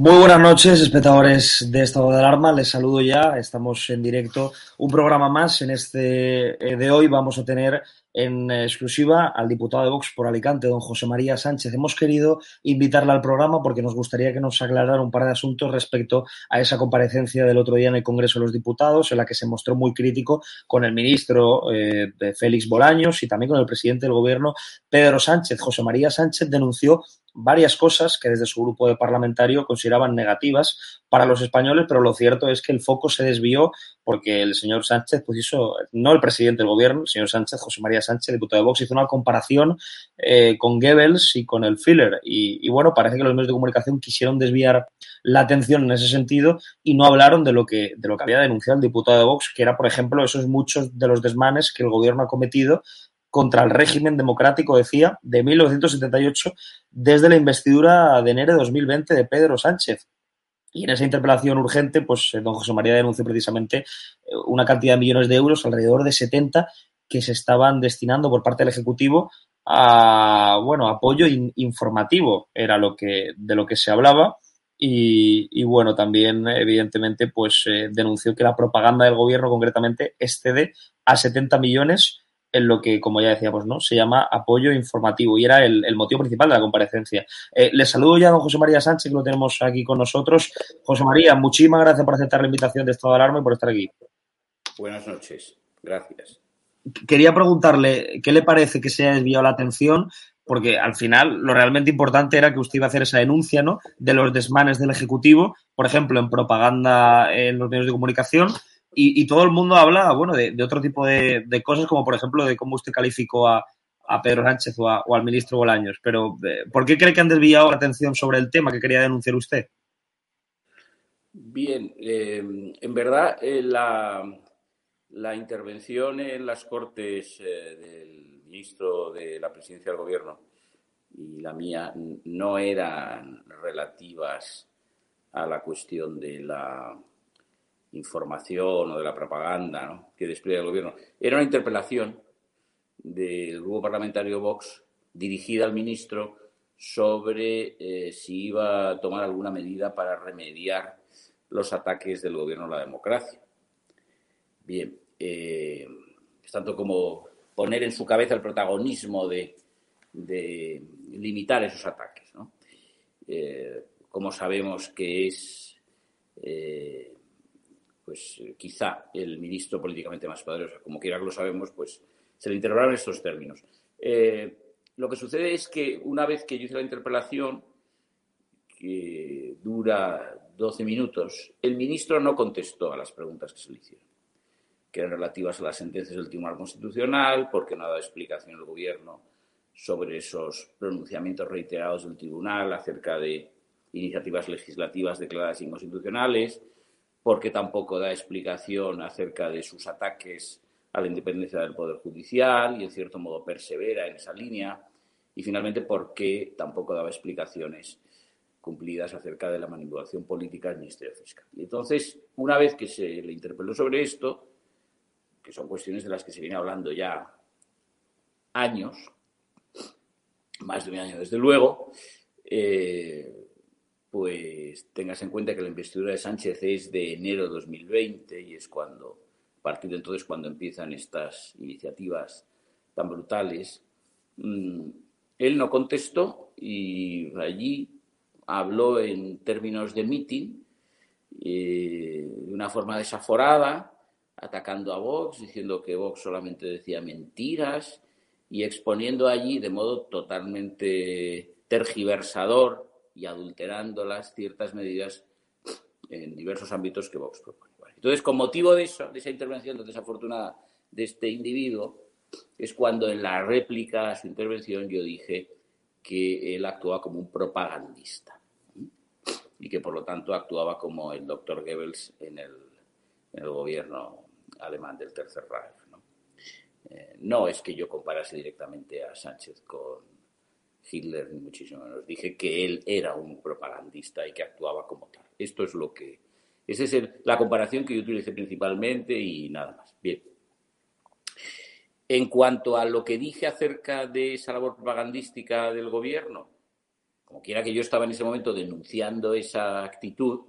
Muy buenas noches, espectadores de Estado de Alarma. Les saludo ya. Estamos en directo. Un programa más. En este eh, de hoy vamos a tener en exclusiva al diputado de Vox por Alicante, don José María Sánchez. Hemos querido invitarle al programa porque nos gustaría que nos aclarara un par de asuntos respecto a esa comparecencia del otro día en el Congreso de los Diputados, en la que se mostró muy crítico con el ministro eh, Félix Bolaños y también con el presidente del Gobierno, Pedro Sánchez. José María Sánchez denunció varias cosas que desde su grupo de parlamentario consideraban negativas para los españoles, pero lo cierto es que el foco se desvió porque el señor Sánchez pues hizo, no el presidente del gobierno, el señor Sánchez, José María Sánchez, diputado de Vox, hizo una comparación eh, con Goebbels y con el Filler. Y, y, bueno, parece que los medios de comunicación quisieron desviar la atención en ese sentido y no hablaron de lo que, de lo que había denunciado el diputado de Vox, que era, por ejemplo, esos muchos de los desmanes que el gobierno ha cometido contra el régimen democrático, decía, de 1978, desde la investidura de enero de 2020 de Pedro Sánchez. Y en esa interpelación urgente, pues don José María denunció precisamente una cantidad de millones de euros, alrededor de 70, que se estaban destinando por parte del Ejecutivo a, bueno, apoyo in informativo, era lo que, de lo que se hablaba. Y, bueno, también, evidentemente, pues eh, denunció que la propaganda del gobierno, concretamente, excede a 70 millones en lo que, como ya decíamos, ¿no? se llama apoyo informativo y era el, el motivo principal de la comparecencia. Eh, le saludo ya a don José María Sánchez, que lo tenemos aquí con nosotros. José María, muchísimas gracias por aceptar la invitación de Estado de Alarma y por estar aquí. Buenas noches, gracias. Quería preguntarle qué le parece que se haya desviado la atención, porque al final lo realmente importante era que usted iba a hacer esa denuncia ¿no? de los desmanes del Ejecutivo, por ejemplo, en propaganda en los medios de comunicación, y, todo el mundo habla, bueno, de, otro tipo de, cosas, como por ejemplo de cómo usted calificó a, a Pedro Sánchez o, a, o, al ministro Bolaños. Pero, eh, ¿por qué cree que han desviado la atención sobre el tema que quería denunciar usted? Bien, eh, en verdad eh, la, la, intervención en las Cortes eh, del ministro de la Presidencia del Gobierno y la mía no eran relativas a la cuestión de la información o de la propaganda que despliega el gobierno. Era una interpelación del grupo parlamentario Vox dirigida al ministro sobre eh, si iba a tomar alguna medida para remediar los ataques del gobierno a la democracia. Bien, eh, es tanto como poner en su cabeza el protagonismo de, limitar esos ataques. Eh, como sabemos que es, pues quizá el ministro políticamente más poderoso, como quiera que lo sabemos, pues se le interrogaron estos términos. lo que sucede es que una vez que yo hice la interpelación, que dura 12 minutos, el ministro no contestó a las preguntas que se le hicieron que eran relativas a las sentencias del Tribunal Constitucional, porque no ha dado explicación el Gobierno sobre esos pronunciamientos reiterados del Tribunal acerca de iniciativas legislativas declaradas inconstitucionales, porque tampoco da explicación acerca de sus ataques a la independencia del Poder Judicial y, en cierto modo, persevera en esa línea, y finalmente porque tampoco daba explicaciones cumplidas acerca de la manipulación política del Ministerio Fiscal. Y entonces, una vez que se le interpeló sobre esto, que son cuestiones de las que se viene hablando ya años, más de un año desde luego, eh, pues tengas en cuenta que la investidura de Sánchez es de enero de 2020 y es cuando, a partir de entonces, cuando empiezan estas iniciativas tan brutales. Mm, él no contestó y allí habló en términos de meeting, eh, de una forma desaforada, atacando a Vox, diciendo que Vox solamente decía mentiras y exponiendo allí de modo totalmente tergiversador y adulterándolas ciertas medidas en diversos ámbitos que Vox propone. Entonces, con motivo de eso, de esa intervención desafortunada de este individuo, es cuando en la réplica a su intervención yo dije que él actuaba como un propagandista y que por lo tanto actuaba como el doctor Goebbels en el, en el gobierno alemán del Tercer Reich. ¿no? Eh, no es que yo comparase directamente a Sánchez con Hitler, muchísimo menos. Dije que él era un propagandista y que actuaba como tal. Esto es lo que. Esa es la comparación que yo utilicé principalmente y nada más. Bien. En cuanto a lo que dije acerca de esa labor propagandística del gobierno, como quiera que yo estaba en ese momento denunciando esa actitud,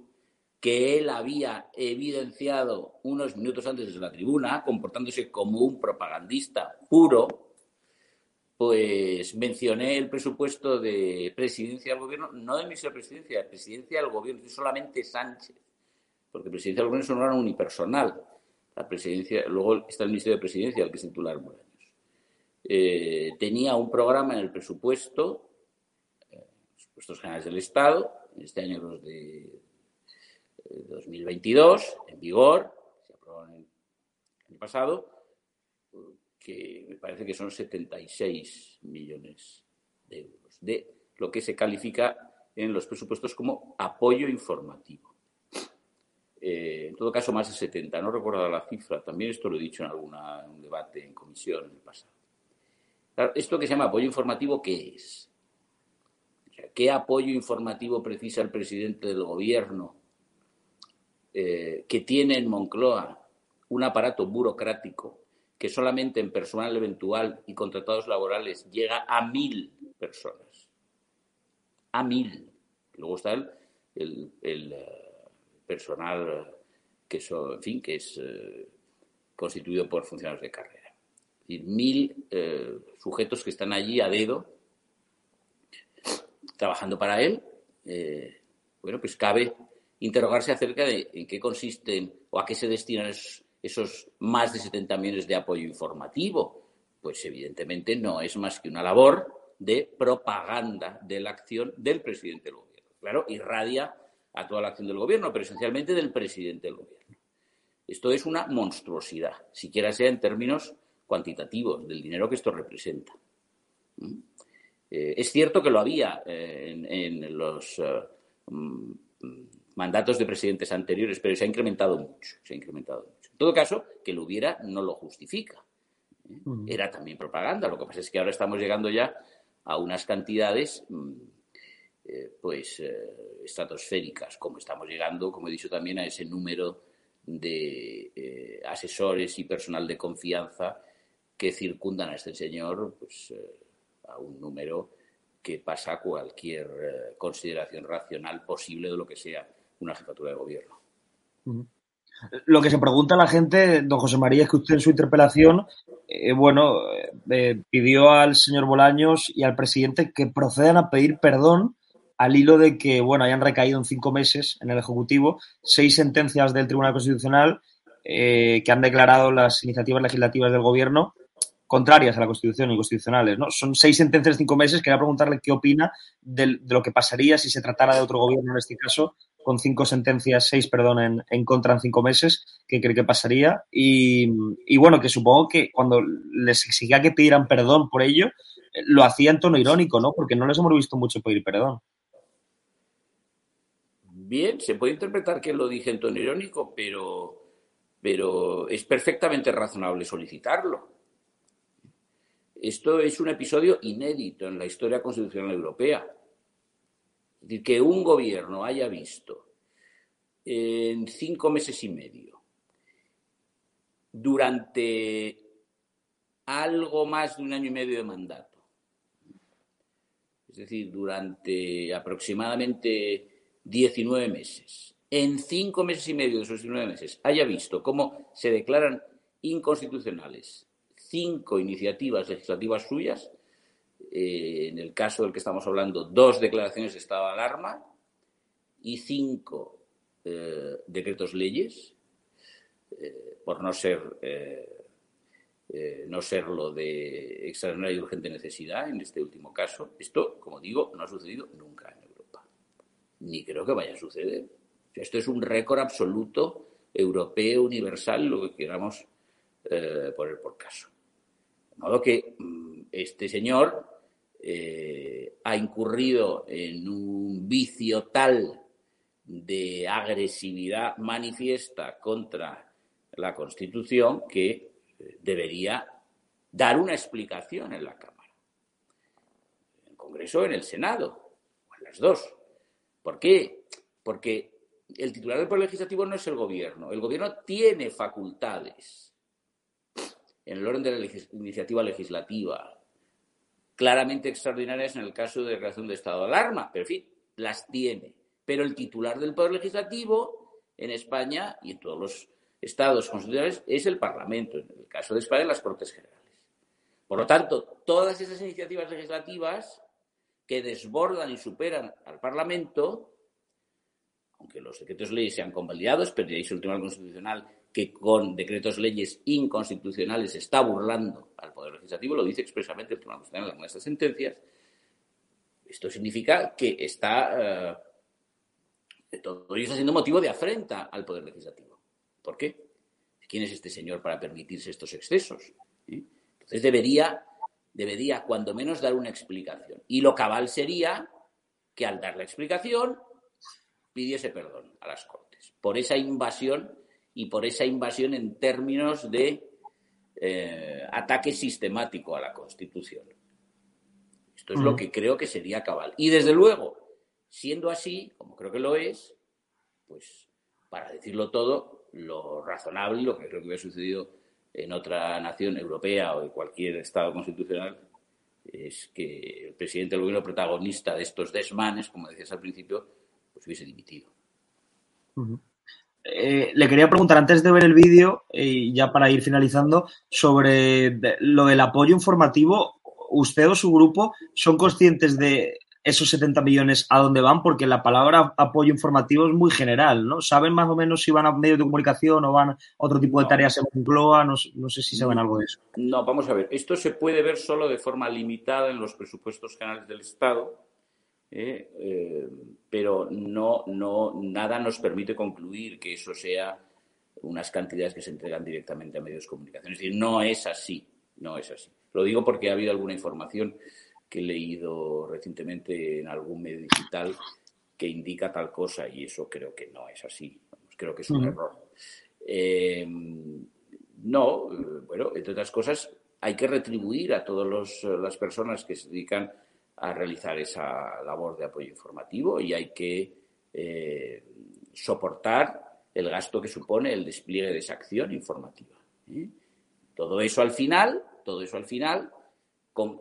que él había evidenciado unos minutos antes desde la tribuna, comportándose como un propagandista puro, pues mencioné el presupuesto de presidencia del gobierno, no de de presidencia, de presidencia del gobierno, solamente Sánchez, porque presidencia del gobierno es un órgano unipersonal. La presidencia, luego está el ministerio de presidencia, el que es titular Bolaños. Eh, tenía un programa en el presupuesto, eh, presupuestos generales del Estado, este año los de 2022, en vigor, se aprobó en el pasado, que me parece que son 76 millones de euros, de lo que se califica en los presupuestos como apoyo informativo. Eh, en todo caso, más de 70, no recuerdo la cifra, también esto lo he dicho en, alguna, un debate en comisión en el pasado. ¿Esto que se llama apoyo informativo qué es? ¿Qué apoyo informativo precisa el presidente del gobierno eh, que tiene en Moncloa un aparato burocrático que solamente en personal eventual y contratados laborales llega a mil personas. A mil. Luego está el, eh, personal que, en fin, que es eh, constituido por funcionarios de carrera. Es mil sujetos que están allí a dedo trabajando para él. bueno, pues cabe interrogarse acerca de en qué consisten o a qué se destinan esos, más de 70 millones de apoyo informativo. Pues evidentemente no es más que una labor de propaganda de la acción del presidente del gobierno. Claro, irradia a toda la acción del gobierno, pero esencialmente del presidente del gobierno. Esto es una monstruosidad, siquiera sea en términos cuantitativos, del dinero que esto representa. ¿Mm? Eh, es cierto que lo había eh, en, los eh, mm, mandatos de presidentes anteriores, pero se ha incrementado mucho, se ha incrementado mucho. Todo caso, que lo hubiera no lo justifica. ¿eh? Era también propaganda. Lo que pasa es que ahora estamos llegando ya a unas cantidades mm, eh, pues eh, estratosféricas, como estamos llegando, como he dicho también, a ese número de asesores y personal de confianza que circundan a este señor, pues a un número que pasa cualquier consideración racional posible de lo que sea una jefatura de gobierno. Lo que se pregunta a la gente, don José María, es que usted en su interpelación, eh, bueno, eh, pidió al señor Bolaños y al presidente que procedan a pedir perdón al hilo de que, bueno, hayan recaído en cinco meses en el Ejecutivo seis sentencias del Tribunal Constitucional eh, que han declarado las iniciativas legislativas del Gobierno contrarias a la Constitución y constitucionales. ¿no? Son seis sentencias en cinco meses. Quería preguntarle qué opina de, lo que pasaría si se tratara de otro gobierno en este caso, con cinco sentencias, seis, perdón, en, contra en cinco meses. ¿Qué cree que pasaría? Y, bueno, que supongo que cuando les exigía que pidieran perdón por ello, lo hacía en tono irónico, ¿no? Porque no les hemos visto mucho pedir perdón. Bien, se puede interpretar que lo dije en tono irónico, pero, pero es perfectamente razonable solicitarlo. Esto es un episodio inédito en la historia constitucional europea. Es decir, que un gobierno haya visto en cinco meses y medio, durante algo más de un año y medio de mandato, es decir, durante aproximadamente 19 meses, en cinco meses y medio de esos 19 meses, haya visto cómo se declaran inconstitucionales cinco iniciativas legislativas suyas, eh, en el caso del que estamos hablando, dos declaraciones de estado de alarma y cinco eh, decretos leyes, eh, por no ser no serlo de extraordinaria y urgente necesidad en este último caso. Esto, como digo, no ha sucedido nunca en Europa, ni creo que vaya a suceder. esto es un récord absoluto europeo, universal, lo que queramos poner por caso. De modo que mm, este señor eh, ha incurrido en un vicio tal de agresividad manifiesta contra la Constitución que eh, debería dar una explicación en la Cámara, en el Congreso en el Senado, o en las dos. ¿Por qué? Porque el titular del Poder Legislativo no es el Gobierno. El Gobierno tiene facultades en el orden de la iniciativa legislativa, claramente extraordinarias en el caso de declaración de estado de alarma, pero en fin, las tiene. Pero el titular del Poder Legislativo en España y en todos los estados constitucionales es el Parlamento, en el caso de España, las Cortes Generales. Por lo tanto, todas esas iniciativas legislativas que desbordan y superan al Parlamento, aunque los decretos leyes sean convalidados, pero ya dice el Tribunal Constitucional que con decretos leyes inconstitucionales está burlando al Poder Legislativo, lo dice expresamente el Tribunal Constitucional en estas sentencias, esto significa que está, eh, todo ello está siendo motivo de afrenta al Poder Legislativo. ¿Por qué? ¿Quién es este señor para permitirse estos excesos? ¿Eh? Entonces debería, debería, cuando menos, dar una explicación. Y lo cabal sería que al dar la explicación pidiese perdón a las Cortes por esa invasión y por esa invasión en términos de eh, ataque sistemático a la Constitución. Esto es lo que creo que sería cabal. Y desde luego, siendo así, como creo que lo es, pues para decirlo todo, lo razonable, lo que creo que hubiera sucedido en otra nación europea o en cualquier Estado constitucional, es que el presidente del gobierno protagonista de estos desmanes, como decías al principio, pues hubiese dimitido. Eh, le quería preguntar antes de ver el vídeo, y ya para ir finalizando, sobre lo del apoyo informativo. ¿Usted o su grupo son conscientes de esos 70 millones a dónde van? Porque la palabra apoyo informativo es muy general, ¿no? ¿Saben más o menos si van a medios de comunicación o van a otro tipo de tareas en Moncloa? No, no sé si saben algo de eso. No, vamos a ver. Esto se puede ver solo de forma limitada en los presupuestos generales del Estado ¿eh? Eh, pero no, no, nada nos permite concluir que eso sea unas cantidades que se entregan directamente a medios de comunicación. Es decir, no es así, no es así. Lo digo porque ha habido alguna información que he leído recientemente en algún medio digital que indica tal cosa y eso creo que no es así. Creo que es un error. Eh, no, bueno, entre otras cosas, hay que retribuir a todas las personas que se dedican a realizar esa labor de apoyo informativo y hay que eh, soportar el gasto que supone el despliegue de esa acción informativa. ¿eh? Todo eso al final, todo eso al final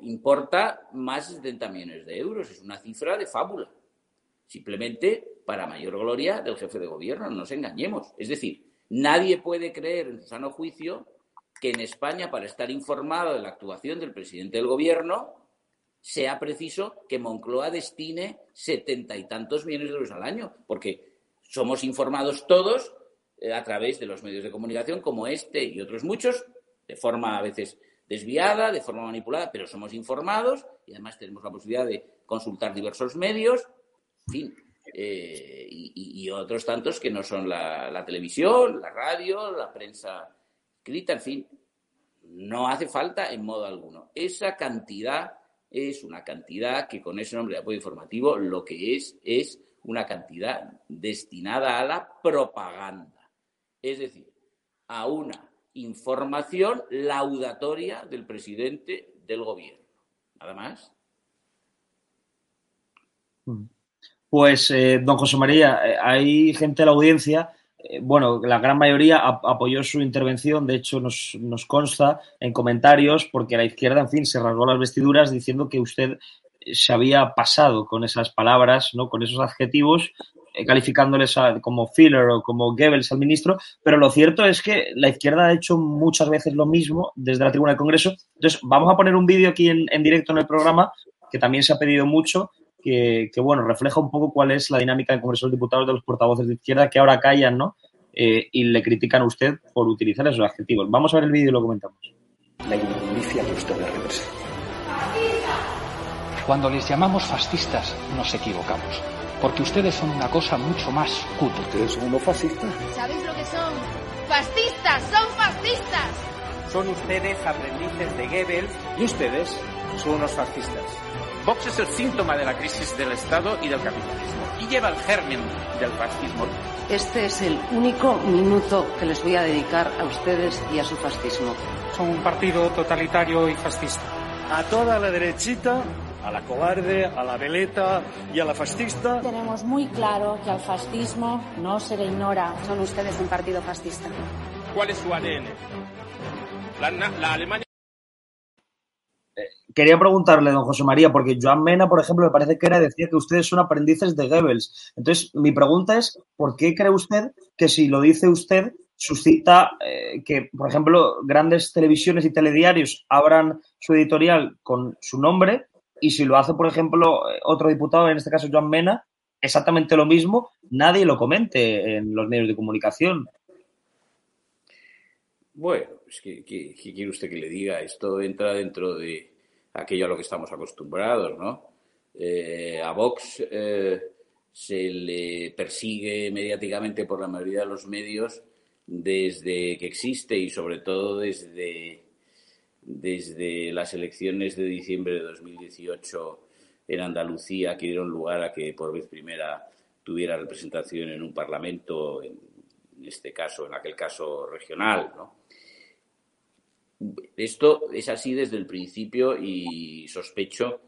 importa más de 70 millones de euros. Es una cifra de fábula. Simplemente para mayor gloria del jefe de gobierno, no nos engañemos. Es decir, nadie puede creer en su sano juicio que en España, para estar informado de la actuación del presidente del gobierno, sea preciso que Moncloa destine setenta y tantos millones de euros al año, porque somos informados todos eh, a través de los medios de comunicación como este y otros muchos, de forma a veces desviada, de forma manipulada, pero somos informados y además tenemos la posibilidad de consultar diversos medios, en fin, eh, y, otros tantos que no son la, televisión, la radio, la prensa escrita, en fin, no hace falta en modo alguno. Esa cantidad es una cantidad que con ese nombre de apoyo informativo lo que es es una cantidad destinada a la propaganda, es decir, a una información laudatoria del presidente del gobierno. Nada más. Mm. Pues, eh, don José María, eh, hay gente de la audiencia, bueno, la gran mayoría apoyó su intervención, de hecho nos, consta en comentarios, porque la izquierda, en fin, se rasgó las vestiduras diciendo que usted se había pasado con esas palabras, ¿no? con esos adjetivos, calificándoles como filler o como Goebbels al ministro, pero lo cierto es que la izquierda ha hecho muchas veces lo mismo desde la tribuna del Congreso. Entonces, vamos a poner un vídeo aquí en directo en el programa, que también se ha pedido mucho, que, bueno, refleja un poco cuál es la dinámica del Congreso de los Diputados de los portavoces de izquierda que ahora callan, ¿no? Eh, y le critican a usted por utilizar esos adjetivos. Vamos a ver el vídeo y lo comentamos. La inmundicia que usted le representa. Cuando les llamamos fascistas, nos equivocamos. Porque ustedes son una cosa mucho más cutre. ¿Ustedes son unos fascistas? ¿Sabéis lo que son? ¡Fascistas! ¡Son fascistas! Son ustedes aprendices de Goebbels y ustedes son unos fascistas. Vox es el síntoma de la crisis del Estado y del capitalismo y lleva el germen del fascismo. Este es el único minuto que les voy a dedicar a ustedes y a su fascismo. Son un partido totalitario y fascista. A toda la derechita, a la cobarde, a la veleta y a la fascista. Tenemos muy claro que al fascismo no se le ignora. Son ustedes un partido fascista. ¿Cuál es su ADN? La, la Alemania quería preguntarle, don José María, porque Joan Mena, por ejemplo, me parece que era decía que ustedes son aprendices de Goebbels. Entonces, mi pregunta es, ¿por qué cree usted que si lo dice usted, suscita eh, que, por ejemplo, grandes televisiones y telediarios abran su editorial con su nombre y si lo hace, por ejemplo, otro diputado, en este caso Joan Mena, exactamente lo mismo, nadie lo comente en los medios de comunicación? Bueno, es que, ¿qué quiere usted que le diga? Esto entra dentro de, aquello a lo que estamos acostumbrados, ¿no? Eh, a Vox eh, se le persigue mediáticamente por la mayoría de los medios desde que existe y sobre todo desde, desde las elecciones de diciembre de 2018 en Andalucía que dieron lugar a que por vez primera tuviera representación en un parlamento, en este caso, en aquel caso regional, ¿no? Esto es así desde el principio y sospecho,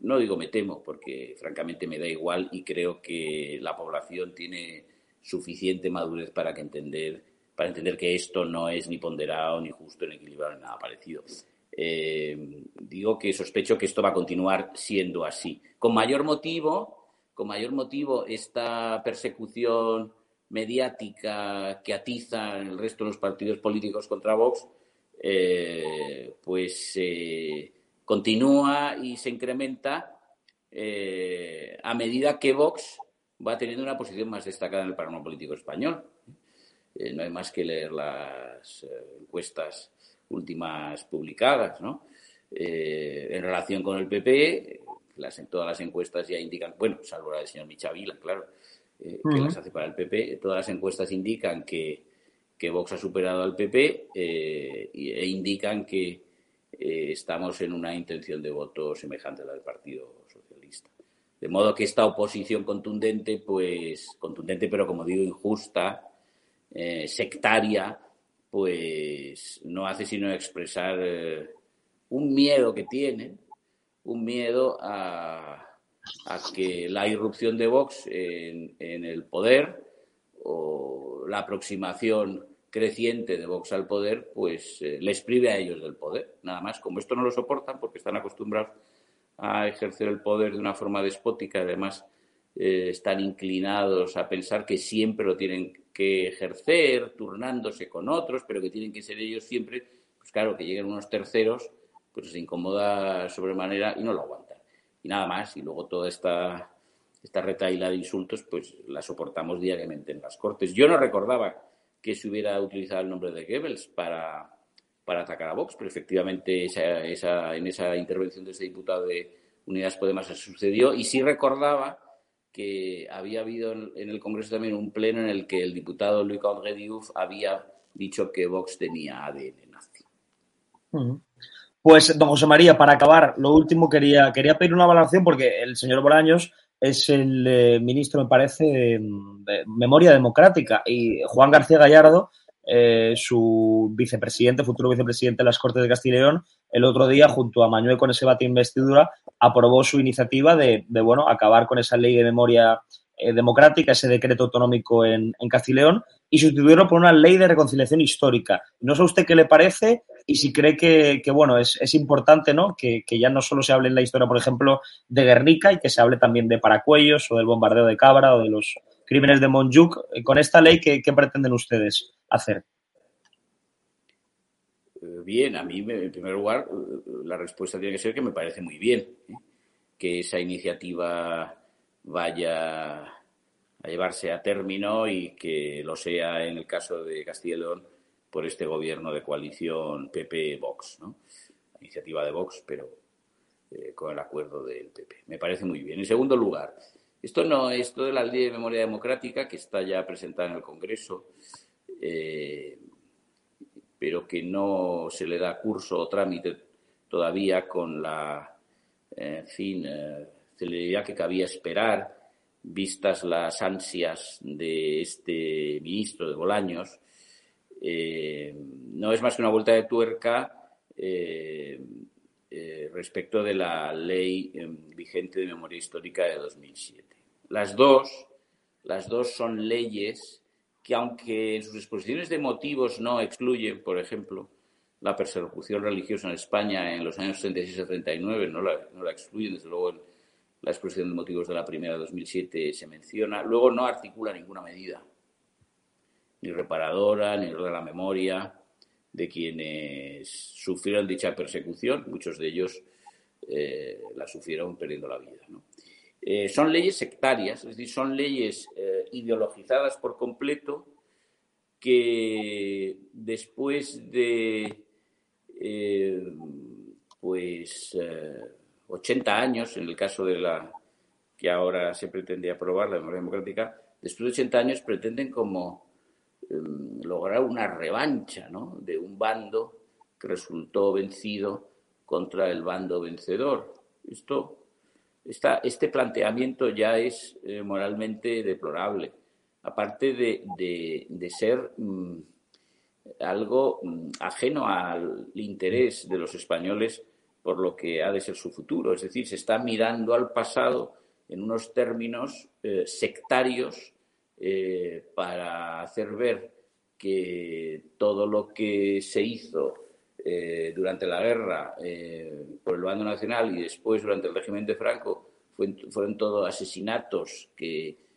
no digo me temo, porque francamente me da igual y creo que la población tiene suficiente madurez para que entender para entender que esto no es ni ponderado, ni justo, ni equilibrado, ni nada parecido. Eh, digo que sospecho que esto va a continuar siendo así. Con mayor motivo, con mayor motivo, esta persecución mediática que atiza el resto de los partidos políticos contra Vox, eh, pues eh, continúa y se incrementa eh, a medida que Vox va teniendo una posición más destacada en el panorama político español. no hay más que leer las encuestas últimas publicadas, ¿no? en relación con el PP, las, todas las encuestas ya indican, bueno, salvo la del señor Michavila, claro, que las hace para el PP, todas las encuestas indican que que Vox ha superado al PP eh, e indican que eh, estamos en una intención de voto semejante a la del Partido Socialista. De modo que esta oposición contundente, pues contundente pero como digo injusta, eh, sectaria, pues no hace sino expresar un miedo que tienen, un miedo a, que la irrupción de Vox en, en el poder o la aproximación creciente de Vox al poder, pues eh, les prive a ellos del poder. Nada más, como esto no lo soportan porque están acostumbrados a ejercer el poder de una forma despótica, además eh, están inclinados a pensar que siempre lo tienen que ejercer, turnándose con otros, pero que tienen que ser ellos siempre, pues claro, que lleguen unos terceros, pues se incomoda sobremanera y no lo aguantan. Y nada más, y luego toda esta, esta retaila de insultos, pues la soportamos diariamente en las Cortes. Yo no recordaba que se hubiera utilizado el nombre de Goebbels para, para atacar a Vox, pero efectivamente esa, esa, en esa intervención de ese diputado de Unidas Podemos se sucedió y sí recordaba que había habido en el Congreso también un pleno en el que el diputado Luis André Diouf había dicho que Vox tenía ADN nazi. Pues, don José María, para acabar, lo último quería, quería pedir una valoración porque el señor Bolaños es el eh, ministro, me parece, de, Memoria Democrática y Juan García Gallardo eh, su vicepresidente, futuro vicepresidente de las Cortes de Castilla y León, el otro día, junto a Manuel con ese bate investidura, aprobó su iniciativa de, de, bueno, acabar con esa ley de memoria eh, democrática, ese decreto autonómico en, en Castilla y León, y sustituirlo por una ley de reconciliación histórica. No sé usted qué le parece y si cree que, bueno, es, importante, ¿no? Que, ya no solo se hable en la historia, por ejemplo, de Guernica y que se hable también de Paracuellos o del bombardeo de Cabra o de los crímenes de Montjuic. Con esta ley, ¿qué, pretenden ustedes hacer? Bien, a mí, en primer lugar, la respuesta tiene que ser que me parece muy bien ¿eh? que esa iniciativa vaya a llevarse a término y que lo sea en el caso de Castilla y León por este gobierno de coalición PP-Vox. ¿no? Iniciativa de Vox, pero eh, con el acuerdo del PP. Me parece muy bien. En segundo lugar, esto no es esto de la ley de memoria democrática que está ya presentada en el Congreso, eh, pero que no se le da curso o trámite todavía con la, en fin, eh, celeridad que cabía esperar, vistas las ansias de este ministro de Bolaños. Eh, no es más que una vuelta de tuerca eh, eh, respecto de la ley vigente de memoria histórica de 2007. Las dos, las dos son leyes que, aunque en sus exposiciones de motivos no excluyen, por ejemplo, la persecución religiosa en España en los años 36 a 39, no la, no la excluyen, desde luego en la exposición de motivos de la primera de 2007 se menciona, luego no articula ninguna medida, ni reparadora, ni de la memoria de quienes sufrieron dicha persecución, muchos de ellos eh, la sufrieron perdiendo la vida. Eh, son leyes sectarias, es decir, son leyes eh, ideologizadas por completo que después de pues 80 años, en el caso de la que ahora se pretende aprobar la memoria democrática, después de 80 años pretenden como lograr una revancha de un bando que resultó vencido contra el bando vencedor. Esto esta, este planteamiento ya es eh, moralmente deplorable, aparte de, de, ser mmm, algo mmm, ajeno al interés de los españoles por lo que ha de ser su futuro. Es decir, se está mirando al pasado en unos términos eh, sectarios eh, para hacer ver que todo lo que se hizo eh, durante la guerra eh, por el bando nacional y después durante el régimen de Franco fue, fueron todos asesinatos que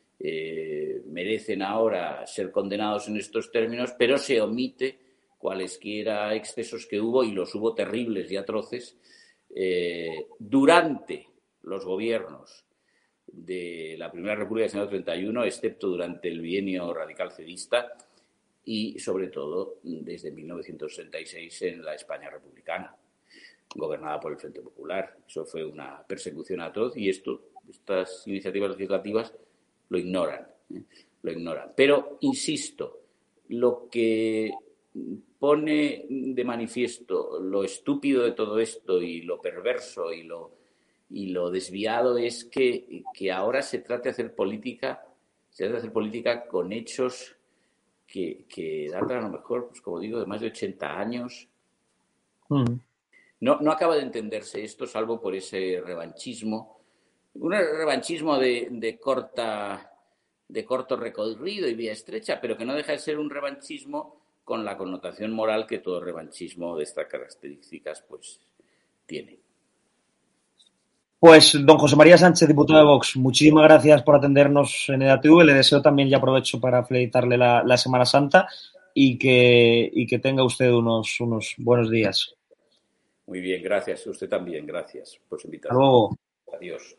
merecen ahora ser condenados en estos términos, pero se omite cualesquiera excesos que hubo, y los hubo terribles y atroces, durante los gobiernos de la Primera República del año 31, excepto durante el bienio radical cedista, y sobre todo desde 1966 en la España republicana, gobernada por el Frente Popular. Eso fue una persecución atroz y esto, estas iniciativas legislativas lo ignoran, ¿eh? lo ignoran. Pero, insisto, lo que pone de manifiesto lo estúpido de todo esto y lo perverso y lo, y lo desviado es que, que ahora se trate de hacer política, se trata de hacer política con hechos que, que datan a lo mejor, pues como digo, de más de 80 años. Mm. No, no acaba de entenderse esto, salvo por ese revanchismo. Un revanchismo de, de, corta, de corto recorrido y vía estrecha, pero que no deja de ser un revanchismo con la connotación moral que todo revanchismo de estas características pues tiene. Pues, don José María Sánchez, diputado de Vox, muchísimas gracias por atendernos en EDATV. Le deseo también, ya aprovecho para felicitarle la, la Semana Santa y que, y que tenga usted unos, unos buenos días. Muy bien, gracias. Usted también, gracias por su invitación. Hasta luego. Adiós.